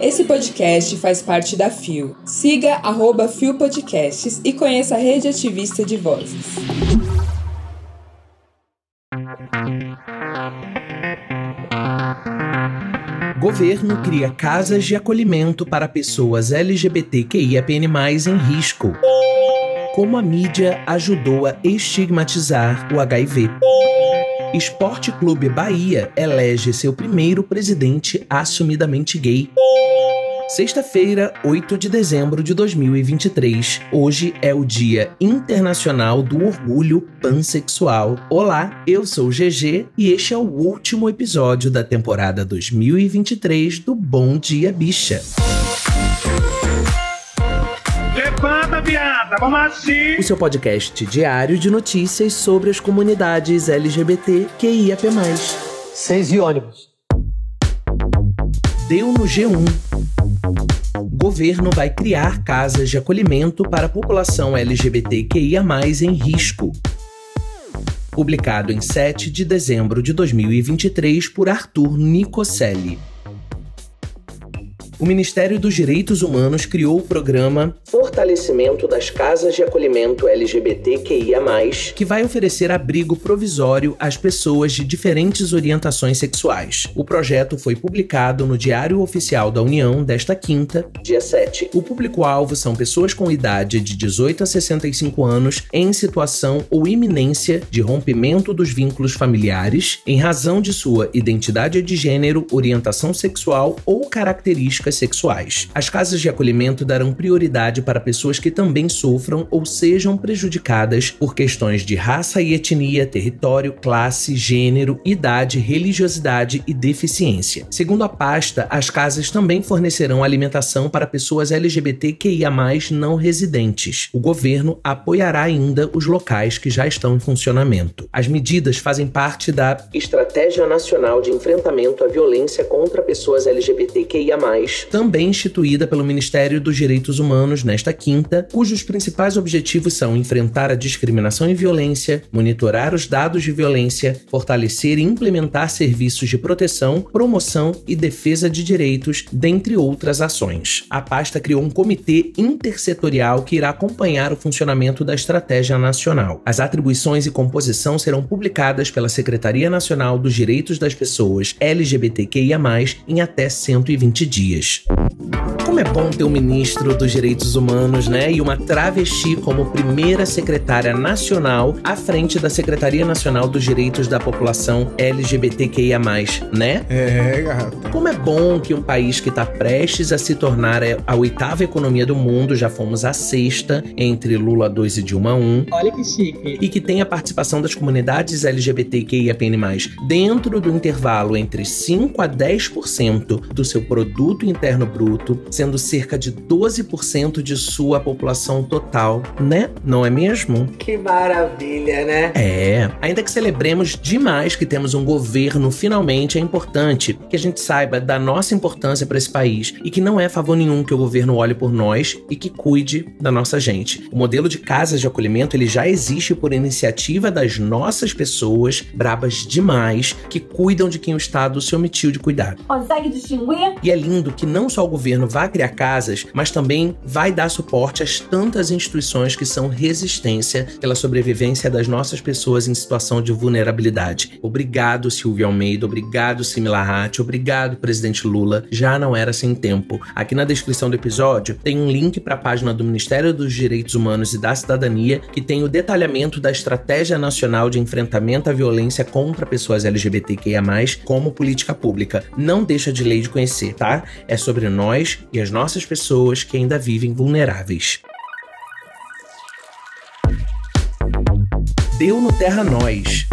Esse podcast faz parte da FIO. Siga arroba FIO Podcasts e conheça a rede ativista de vozes. Governo cria casas de acolhimento para pessoas LGBTQIAPN+, em risco. Como a mídia ajudou a estigmatizar o HIV. Esporte Clube Bahia elege seu primeiro presidente assumidamente gay. Sexta-feira, 8 de dezembro de 2023. Hoje é o Dia Internacional do Orgulho Pansexual. Olá, eu sou GG e este é o último episódio da temporada 2023 do Bom Dia Bicha. Viada, vamos assim! O seu podcast diário de notícias sobre as comunidades LGBT QIAP+. Seis e ônibus. Deu no G1 governo vai criar casas de acolhimento para a população LGBTQIA, em risco. Publicado em 7 de dezembro de 2023 por Arthur Nicocelli o Ministério dos Direitos Humanos criou o programa Fortalecimento das Casas de Acolhimento LGBTQIA, que vai oferecer abrigo provisório às pessoas de diferentes orientações sexuais. O projeto foi publicado no Diário Oficial da União desta quinta, dia 7. O público-alvo são pessoas com idade de 18 a 65 anos em situação ou iminência de rompimento dos vínculos familiares em razão de sua identidade de gênero, orientação sexual ou características sexuais. As casas de acolhimento darão prioridade para pessoas que também sofram ou sejam prejudicadas por questões de raça e etnia, território, classe, gênero, idade, religiosidade e deficiência. Segundo a pasta, as casas também fornecerão alimentação para pessoas LGBTQIA+ não residentes. O governo apoiará ainda os locais que já estão em funcionamento. As medidas fazem parte da Estratégia Nacional de Enfrentamento à Violência contra Pessoas LGBTQIA+, também instituída pelo Ministério dos Direitos Humanos nesta quinta, cujos principais objetivos são enfrentar a discriminação e violência, monitorar os dados de violência, fortalecer e implementar serviços de proteção, promoção e defesa de direitos, dentre outras ações. A pasta criou um comitê intersetorial que irá acompanhar o funcionamento da estratégia nacional. As atribuições e composição serão publicadas pela Secretaria Nacional dos Direitos das Pessoas LGBTQIA+, em até 120 dias. Reis. Como é bom ter um ministro dos Direitos Humanos, né? E uma travesti como primeira secretária nacional à frente da Secretaria Nacional dos Direitos da População LGBTQIA, né? É, gata. Como é bom que um país que está prestes a se tornar a oitava economia do mundo, já fomos a sexta, entre Lula 2 e Dilma 1. Olha que chique. E que tem a participação das comunidades LGBTQIAPN+, dentro do intervalo entre 5 a 10% do seu produto interno bruto, sendo cerca de 12% de sua população total, né? Não é mesmo? Que maravilha, né? É. Ainda que celebremos demais que temos um governo, finalmente é importante que a gente saiba da nossa importância para esse país e que não é favor nenhum que o governo olhe por nós e que cuide da nossa gente. O modelo de casas de acolhimento ele já existe por iniciativa das nossas pessoas brabas demais que cuidam de quem o Estado se omitiu de cuidar. Consegue distinguir? E é lindo que não só o governo vai criar casas, mas também vai dar suporte às tantas instituições que são resistência pela sobrevivência das nossas pessoas em situação de vulnerabilidade. Obrigado, Silvio Almeida, obrigado, Simila Hatch, obrigado, presidente Lula. Já não era sem tempo. Aqui na descrição do episódio tem um link para a página do Ministério dos Direitos Humanos e da Cidadania que tem o detalhamento da Estratégia Nacional de Enfrentamento à Violência contra Pessoas LGBTQIA+, como política pública. Não deixa de lei de conhecer, tá? É sobre nós e as nossas pessoas que ainda vivem vulneráveis. Deu no Terra Nós.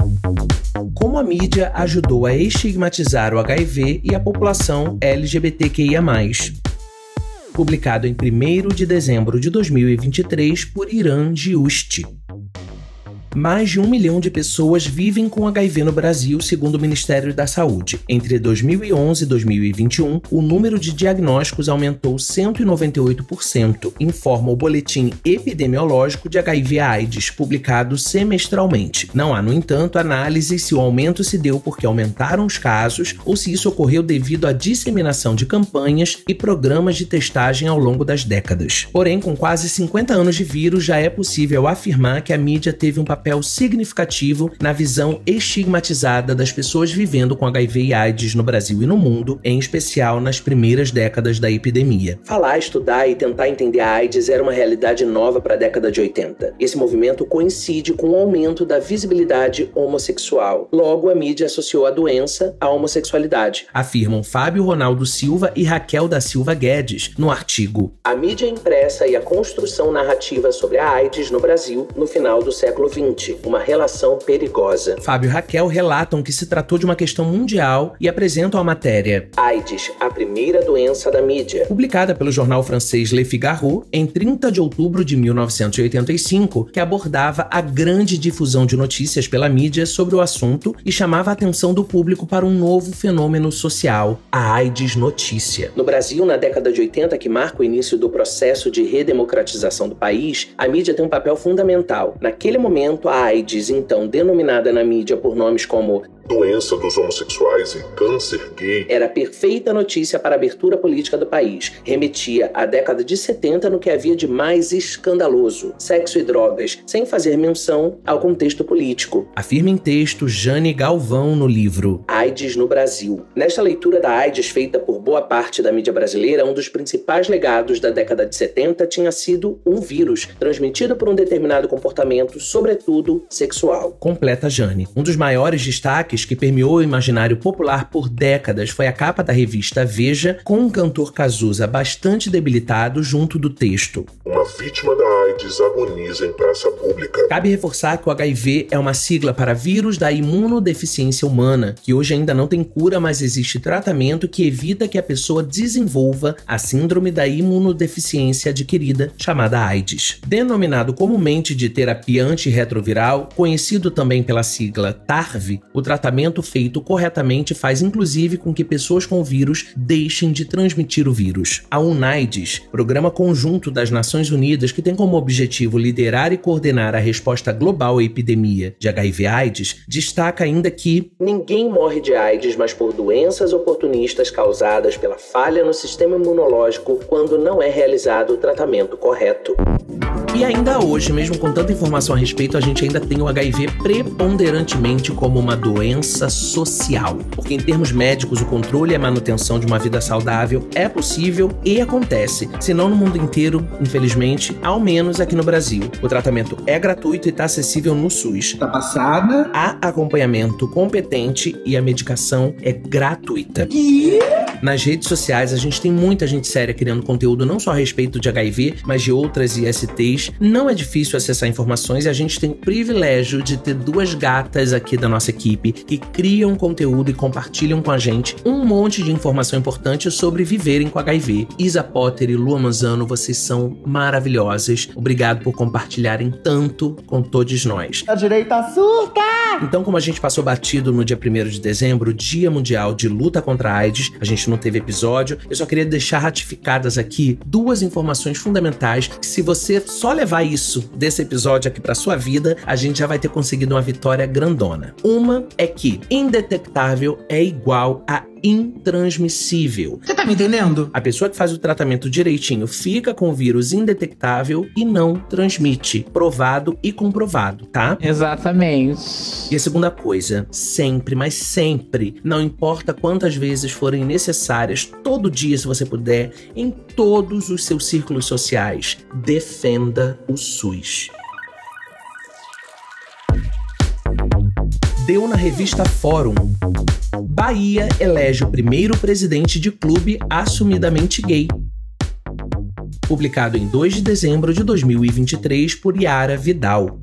Como a mídia ajudou a estigmatizar o HIV e a população LGBTQIA. Publicado em 1 de dezembro de 2023 por Irã Giusti. Mais de um milhão de pessoas vivem com HIV no Brasil, segundo o Ministério da Saúde. Entre 2011 e 2021, o número de diagnósticos aumentou 198%, informa o Boletim Epidemiológico de HIV/AIDS, publicado semestralmente. Não há, no entanto, análise se o aumento se deu porque aumentaram os casos ou se isso ocorreu devido à disseminação de campanhas e programas de testagem ao longo das décadas. Porém, com quase 50 anos de vírus, já é possível afirmar que a mídia teve um papel significativo na visão estigmatizada das pessoas vivendo com HIV e AIDS no Brasil e no mundo, em especial nas primeiras décadas da epidemia. Falar, estudar e tentar entender a AIDS era uma realidade nova para a década de 80. Esse movimento coincide com o aumento da visibilidade homossexual. Logo, a mídia associou a doença à homossexualidade. Afirmam Fábio Ronaldo Silva e Raquel da Silva Guedes no artigo A mídia impressa e a construção narrativa sobre a AIDS no Brasil no final do século XX, uma relação perigosa. Fábio e Raquel relatam que se tratou de uma questão mundial e apresentam a matéria AIDS, a primeira doença da mídia, publicada pelo jornal francês Le Figaro em 30 de outubro de 1985, que abordava a grande difusão de notícias pela mídia sobre o assunto e chamava a atenção do público para um novo fenômeno social, a AIDS notícia. No Brasil, na década de 80, que marca o início do processo de redemocratização do país, a mídia tem um papel fundamental. Naquele momento, AIDS, então denominada na mídia por nomes como doença dos homossexuais e câncer gay. Era perfeita notícia para a abertura política do país. Remetia à década de 70 no que havia de mais escandaloso: sexo e drogas, sem fazer menção ao contexto político. Afirma em texto Jane Galvão no livro AIDS no Brasil. Nesta leitura da AIDS feita por boa parte da mídia brasileira, um dos principais legados da década de 70 tinha sido um vírus transmitido por um determinado comportamento, sobretudo sexual. Completa Jane. Um dos maiores destaques que permeou o imaginário popular por décadas foi a capa da revista Veja, com um cantor Cazuza bastante debilitado junto do texto. Uma vítima da AIDS agoniza em praça pública. Cabe reforçar que o HIV é uma sigla para vírus da imunodeficiência humana, que hoje ainda não tem cura, mas existe tratamento que evita que a pessoa desenvolva a síndrome da imunodeficiência adquirida, chamada AIDS. Denominado comumente de terapia antirretroviral, conhecido também pela sigla TARV, o tratamento feito corretamente faz inclusive com que pessoas com vírus deixem de transmitir o vírus. A UNAIDS, programa conjunto das Nações Unidas que tem como objetivo liderar e coordenar a resposta global à epidemia de HIV/AIDS, destaca ainda que ninguém morre de AIDS, mas por doenças oportunistas causadas pela falha no sistema imunológico quando não é realizado o tratamento correto. E ainda hoje, mesmo com tanta informação a respeito, a gente ainda tem o HIV preponderantemente como uma doença social. Porque, em termos médicos, o controle e a manutenção de uma vida saudável é possível e acontece, se não no mundo inteiro, infelizmente, ao menos aqui no Brasil. O tratamento é gratuito e está acessível no SUS. Tá passada. Há acompanhamento competente e a medicação é gratuita. E... Nas redes sociais, a gente tem muita gente séria criando conteúdo não só a respeito de HIV, mas de outras ISTs não é difícil acessar informações e a gente tem o privilégio de ter duas gatas aqui da nossa equipe que criam conteúdo e compartilham com a gente um monte de informação importante sobre viverem com HIV. Isa Potter e Lua Manzano, vocês são maravilhosas. Obrigado por compartilharem tanto com todos nós. A direita surta! Então, como a gente passou batido no dia 1 de dezembro, Dia Mundial de Luta contra a AIDS, a gente não teve episódio, eu só queria deixar ratificadas aqui duas informações fundamentais que se você só levar isso desse episódio aqui para sua vida, a gente já vai ter conseguido uma vitória grandona. Uma é que indetectável é igual a intransmissível. Você tá me entendendo? A pessoa que faz o tratamento direitinho fica com o vírus indetectável e não transmite. Provado e comprovado, tá? Exatamente. E a segunda coisa, sempre, mas sempre, não importa quantas vezes forem necessárias, todo dia, se você puder, em todos os seus círculos sociais, defenda o SUS. Deu na revista Fórum. Bahia elege o primeiro presidente de clube assumidamente gay. Publicado em 2 de dezembro de 2023 por Yara Vidal.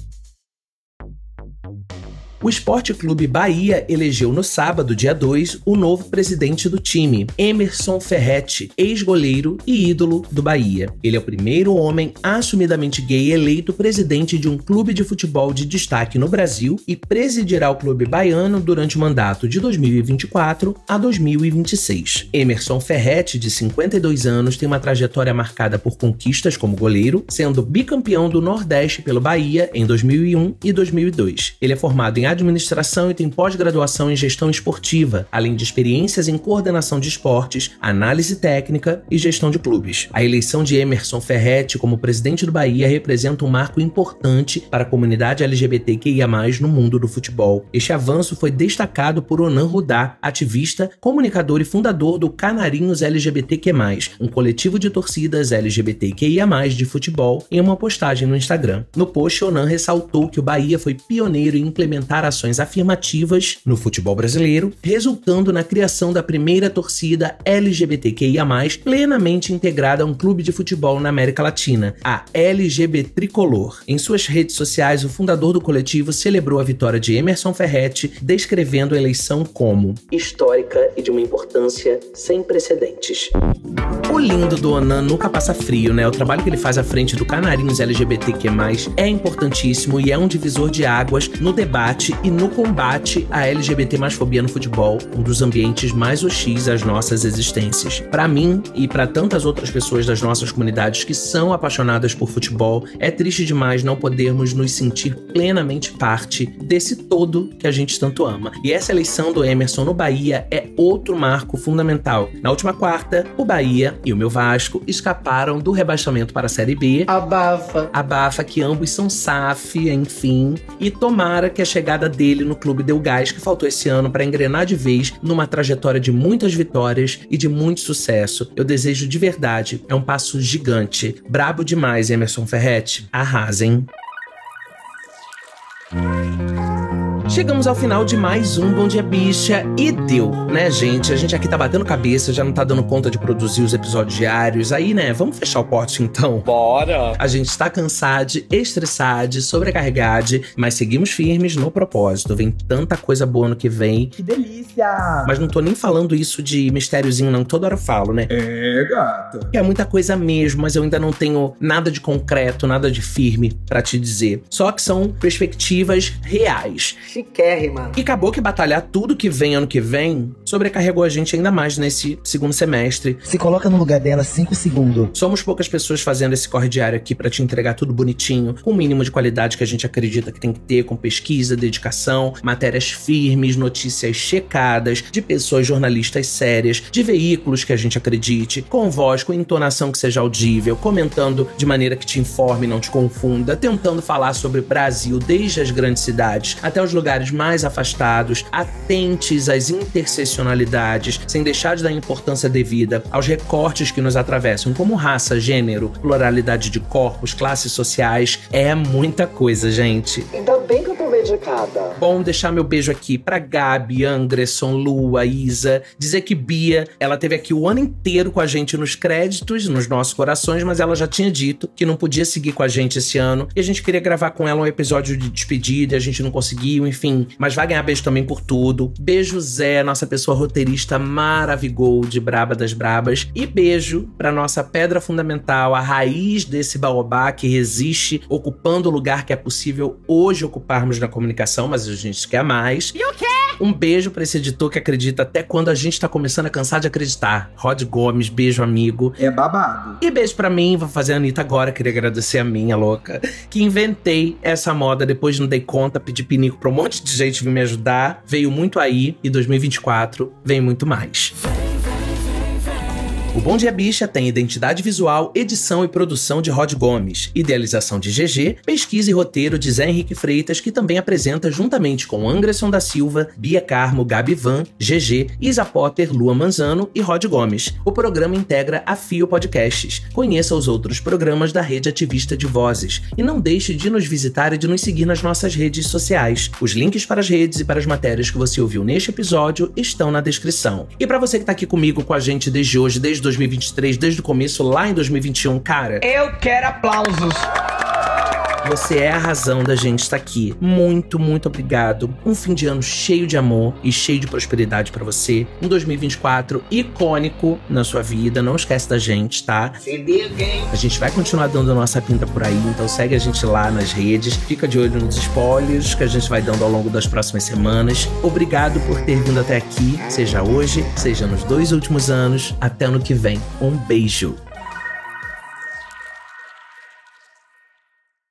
O Esporte Clube Bahia elegeu no sábado, dia 2, o novo presidente do time, Emerson Ferretti, ex-goleiro e ídolo do Bahia. Ele é o primeiro homem assumidamente gay eleito presidente de um clube de futebol de destaque no Brasil e presidirá o clube baiano durante o mandato de 2024 a 2026. Emerson Ferretti, de 52 anos, tem uma trajetória marcada por conquistas como goleiro, sendo bicampeão do Nordeste pelo Bahia em 2001 e 2002. Ele é formado em administração e tem pós-graduação em gestão esportiva, além de experiências em coordenação de esportes, análise técnica e gestão de clubes. A eleição de Emerson Ferretti como presidente do Bahia representa um marco importante para a comunidade LGBTQIA+, no mundo do futebol. Este avanço foi destacado por Onan Rudá, ativista, comunicador e fundador do Canarinhos LGBTQ+, um coletivo de torcidas LGBTQIA+, de futebol, em uma postagem no Instagram. No post, Onan ressaltou que o Bahia foi pioneiro em implementar ações afirmativas no futebol brasileiro, resultando na criação da primeira torcida LGBTQIA+, plenamente integrada a um clube de futebol na América Latina, a LGBT Tricolor. Em suas redes sociais, o fundador do coletivo celebrou a vitória de Emerson Ferretti, descrevendo a eleição como histórica e de uma importância sem precedentes. O lindo do Onan nunca passa frio, né? O trabalho que ele faz à frente do Canarinhos LGBTQ+, é importantíssimo e é um divisor de águas no debate e no combate à LGBT mais fobia no futebol, um dos ambientes mais hostis às nossas existências. Para mim e para tantas outras pessoas das nossas comunidades que são apaixonadas por futebol, é triste demais não podermos nos sentir plenamente parte desse todo que a gente tanto ama. E essa eleição do Emerson no Bahia é outro marco fundamental. Na última quarta, o Bahia e o meu Vasco escaparam do rebaixamento para a Série B. Abafa. Abafa que ambos são SAF, enfim. E tomara que a chegada dele no clube deu gás que faltou esse ano para engrenar de vez numa trajetória de muitas vitórias e de muito sucesso. Eu desejo de verdade. É um passo gigante. Brabo demais, Emerson Ferretti. Arrasem. Chegamos ao final de mais um Bom Dia Bicha e deu, né, gente? A gente aqui tá batendo cabeça, já não tá dando conta de produzir os episódios diários. Aí, né, vamos fechar o pote então? Bora! A gente está cansado, estressado, sobrecarregado, mas seguimos firmes no propósito. Vem tanta coisa boa no que vem. Que delícia! Mas não tô nem falando isso de mistériozinho, não. Toda hora eu falo, né? É, gata. É muita coisa mesmo, mas eu ainda não tenho nada de concreto, nada de firme para te dizer. Só que são perspectivas reais. Chiquérrima. E acabou que batalhar tudo que vem ano que vem sobrecarregou a gente ainda mais nesse segundo semestre. Se coloca no lugar dela 5 segundos. Somos poucas pessoas fazendo esse corre diário aqui para te entregar tudo bonitinho, com o mínimo de qualidade que a gente acredita que tem que ter, com pesquisa, dedicação, matérias firmes, notícias checadas, de pessoas jornalistas sérias, de veículos que a gente acredite, com voz, com entonação que seja audível, comentando de maneira que te informe e não te confunda, tentando falar sobre o Brasil desde as grandes cidades até os lugares mais afastados, atentes às interseccionalidades, sem deixar de dar importância devida aos recortes que nos atravessam, como raça, gênero, pluralidade de corpos, classes sociais. É muita coisa, gente. Ainda bem que eu tô Bom deixar meu beijo aqui pra Gabi, Anderson, Lua, Isa. Dizer que Bia, ela teve aqui o ano inteiro com a gente nos créditos, nos nossos corações, mas ela já tinha dito que não podia seguir com a gente esse ano. E a gente queria gravar com ela um episódio de despedida, a gente não conseguiu, enfim. Mas vai ganhar beijo também por tudo. Beijo Zé, nossa pessoa roteirista maravigold, braba das brabas. E beijo pra nossa pedra fundamental, a raiz desse baobá que resiste, ocupando o lugar que é possível hoje ocuparmos na comunicação, mas a gente quer mais. E o quê? Um beijo pra esse editor que acredita até quando a gente tá começando a cansar de acreditar. Rod Gomes, beijo amigo. É babado. E beijo pra mim, vou fazer a Anitta agora, queria agradecer a minha louca, que inventei essa moda, depois não dei conta, pedi pinico pra um monte de gente vir me ajudar. Veio muito aí, e 2024 vem muito mais. O Bom Dia Bicha tem identidade visual, edição e produção de Rod Gomes, idealização de GG, pesquisa e roteiro de Zé Henrique Freitas, que também apresenta juntamente com Anderson da Silva, Bia Carmo, Gabi Van, GG, Isa Potter, Lua Manzano e Rod Gomes. O programa integra a Fio Podcasts. Conheça os outros programas da rede ativista de vozes e não deixe de nos visitar e de nos seguir nas nossas redes sociais. Os links para as redes e para as matérias que você ouviu neste episódio estão na descrição. E para você que tá aqui comigo com a gente desde hoje, desde 2023, desde o começo, lá em 2021, cara. Eu quero aplausos. Você é a razão da gente estar aqui. Muito, muito obrigado. Um fim de ano cheio de amor e cheio de prosperidade para você. Um 2024 icônico na sua vida. Não esquece da gente, tá? Se liga, hein? A gente vai continuar dando a nossa pinta por aí, então segue a gente lá nas redes. Fica de olho nos spoilers que a gente vai dando ao longo das próximas semanas. Obrigado por ter vindo até aqui, seja hoje, seja nos dois últimos anos. Até ano que vem. Um beijo.